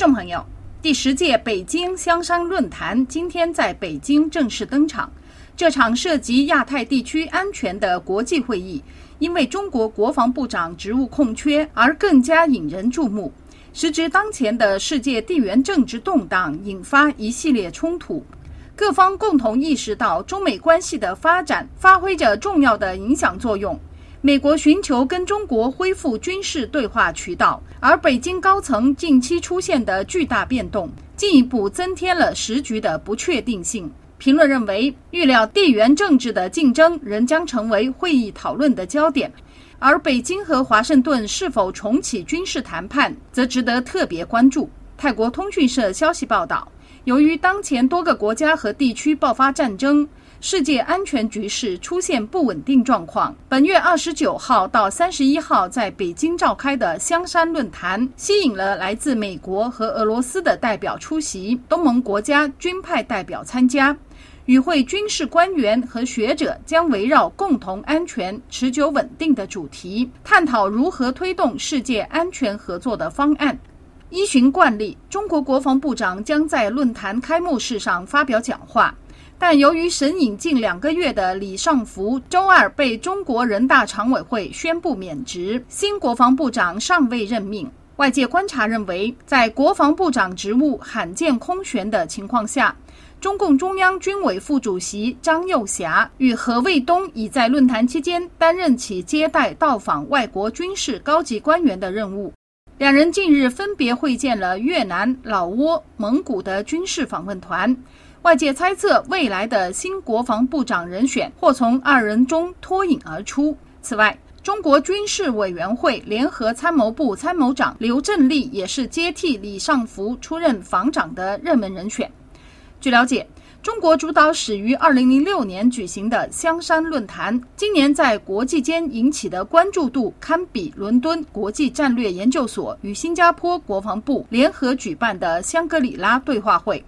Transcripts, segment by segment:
众朋友，第十届北京香山论坛今天在北京正式登场。这场涉及亚太地区安全的国际会议，因为中国国防部长职务空缺而更加引人注目。时值当前的世界地缘政治动荡，引发一系列冲突，各方共同意识到中美关系的发展发挥着重要的影响作用。美国寻求跟中国恢复军事对话渠道，而北京高层近期出现的巨大变动，进一步增添了时局的不确定性。评论认为，预料地缘政治的竞争仍将成为会议讨论的焦点，而北京和华盛顿是否重启军事谈判，则值得特别关注。泰国通讯社消息报道，由于当前多个国家和地区爆发战争。世界安全局势出现不稳定状况。本月二十九号到三十一号在北京召开的香山论坛，吸引了来自美国和俄罗斯的代表出席，东盟国家军派代表参加。与会军事官员和学者将围绕共同安全、持久稳定的主题，探讨如何推动世界安全合作的方案。依循惯例，中国国防部长将在论坛开幕式上发表讲话。但由于神隐近两个月的李尚福周二被中国人大常委会宣布免职，新国防部长尚未任命。外界观察认为，在国防部长职务罕见空悬的情况下，中共中央军委副主席张又侠与何卫东已在论坛期间担任起接待到访外国军事高级官员的任务。两人近日分别会见了越南、老挝、蒙古的军事访问团。外界猜测，未来的新国防部长人选或从二人中脱颖而出。此外，中国军事委员会联合参谋部参谋长刘振立也是接替李尚福出任防长的热门人选。据了解，中国主导始于2006年举行的香山论坛，今年在国际间引起的关注度堪比伦敦国际战略研究所与新加坡国防部联合举办的香格里拉对话会。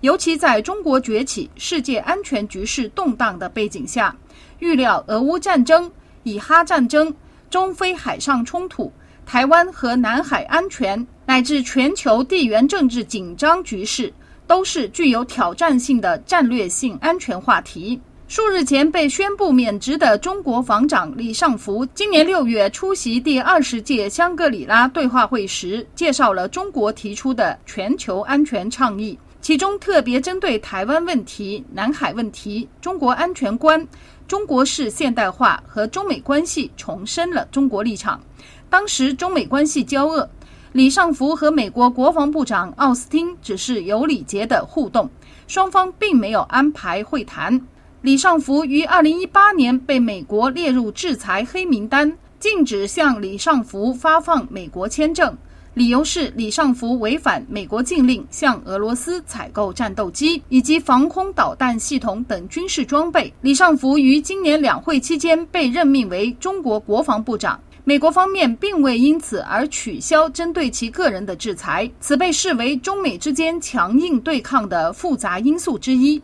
尤其在中国崛起、世界安全局势动荡的背景下，预料俄乌战争、以哈战争、中非海上冲突、台湾和南海安全，乃至全球地缘政治紧张局势，都是具有挑战性的战略性安全话题。数日前被宣布免职的中国防长李尚福，今年六月出席第二十届香格里拉对话会时，介绍了中国提出的全球安全倡议。其中特别针对台湾问题、南海问题、中国安全观、中国式现代化和中美关系重申了中国立场。当时中美关系交恶，李尚福和美国国防部长奥斯汀只是有礼节的互动，双方并没有安排会谈。李尚福于二零一八年被美国列入制裁黑名单，禁止向李尚福发放美国签证。理由是李尚福违反美国禁令，向俄罗斯采购战斗机以及防空导弹系统等军事装备。李尚福于今年两会期间被任命为中国国防部长，美国方面并未因此而取消针对其个人的制裁，此被视为中美之间强硬对抗的复杂因素之一。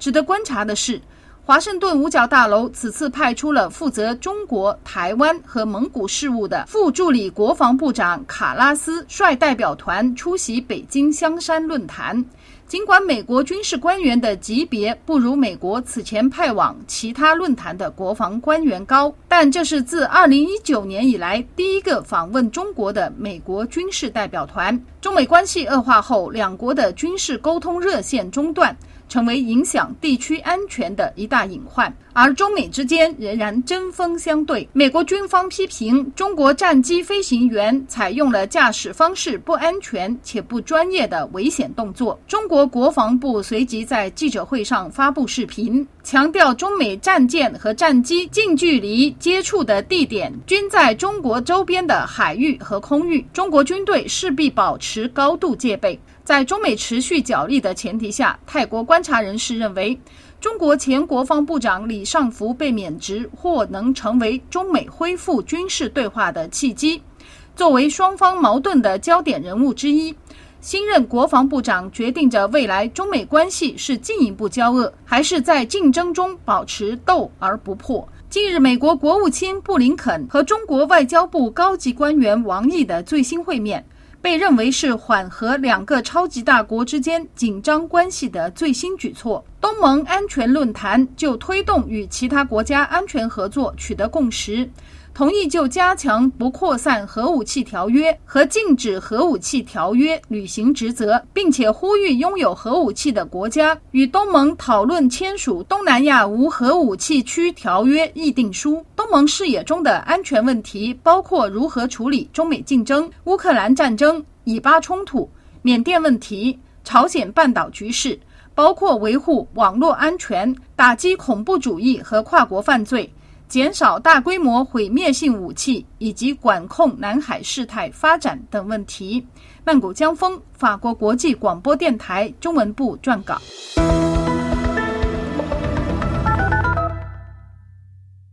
值得观察的是。华盛顿五角大楼此次派出了负责中国、台湾和蒙古事务的副助理国防部长卡拉斯率代表团出席北京香山论坛。尽管美国军事官员的级别不如美国此前派往其他论坛的国防官员高，但这是自2019年以来第一个访问中国的美国军事代表团。中美关系恶化后，两国的军事沟通热线中断。成为影响地区安全的一大隐患，而中美之间仍然针锋相对。美国军方批评中国战机飞行员采用了驾驶方式不安全且不专业的危险动作。中国国防部随即在记者会上发布视频，强调中美战舰和战机近距离接触的地点均在中国周边的海域和空域，中国军队势必保持高度戒备。在中美持续角力的前提下，泰国观察人士认为，中国前国防部长李尚福被免职或能成为中美恢复军事对话的契机。作为双方矛盾的焦点人物之一，新任国防部长决定着未来中美关系是进一步交恶，还是在竞争中保持斗而不破。近日，美国国务卿布林肯和中国外交部高级官员王毅的最新会面。被认为是缓和两个超级大国之间紧张关系的最新举措。东盟安全论坛就推动与其他国家安全合作取得共识。同意就加强不扩散核武器条约和禁止核武器条约履行职责，并且呼吁拥有核武器的国家与东盟讨论签署东南亚无核武器区条约议定书。东盟视野中的安全问题包括如何处理中美竞争、乌克兰战争、以巴冲突、缅甸问题、朝鲜半岛局势，包括维护网络安全、打击恐怖主义和跨国犯罪。减少大规模毁灭性武器以及管控南海事态发展等问题。曼谷江峰，法国国际广播电台中文部撰稿。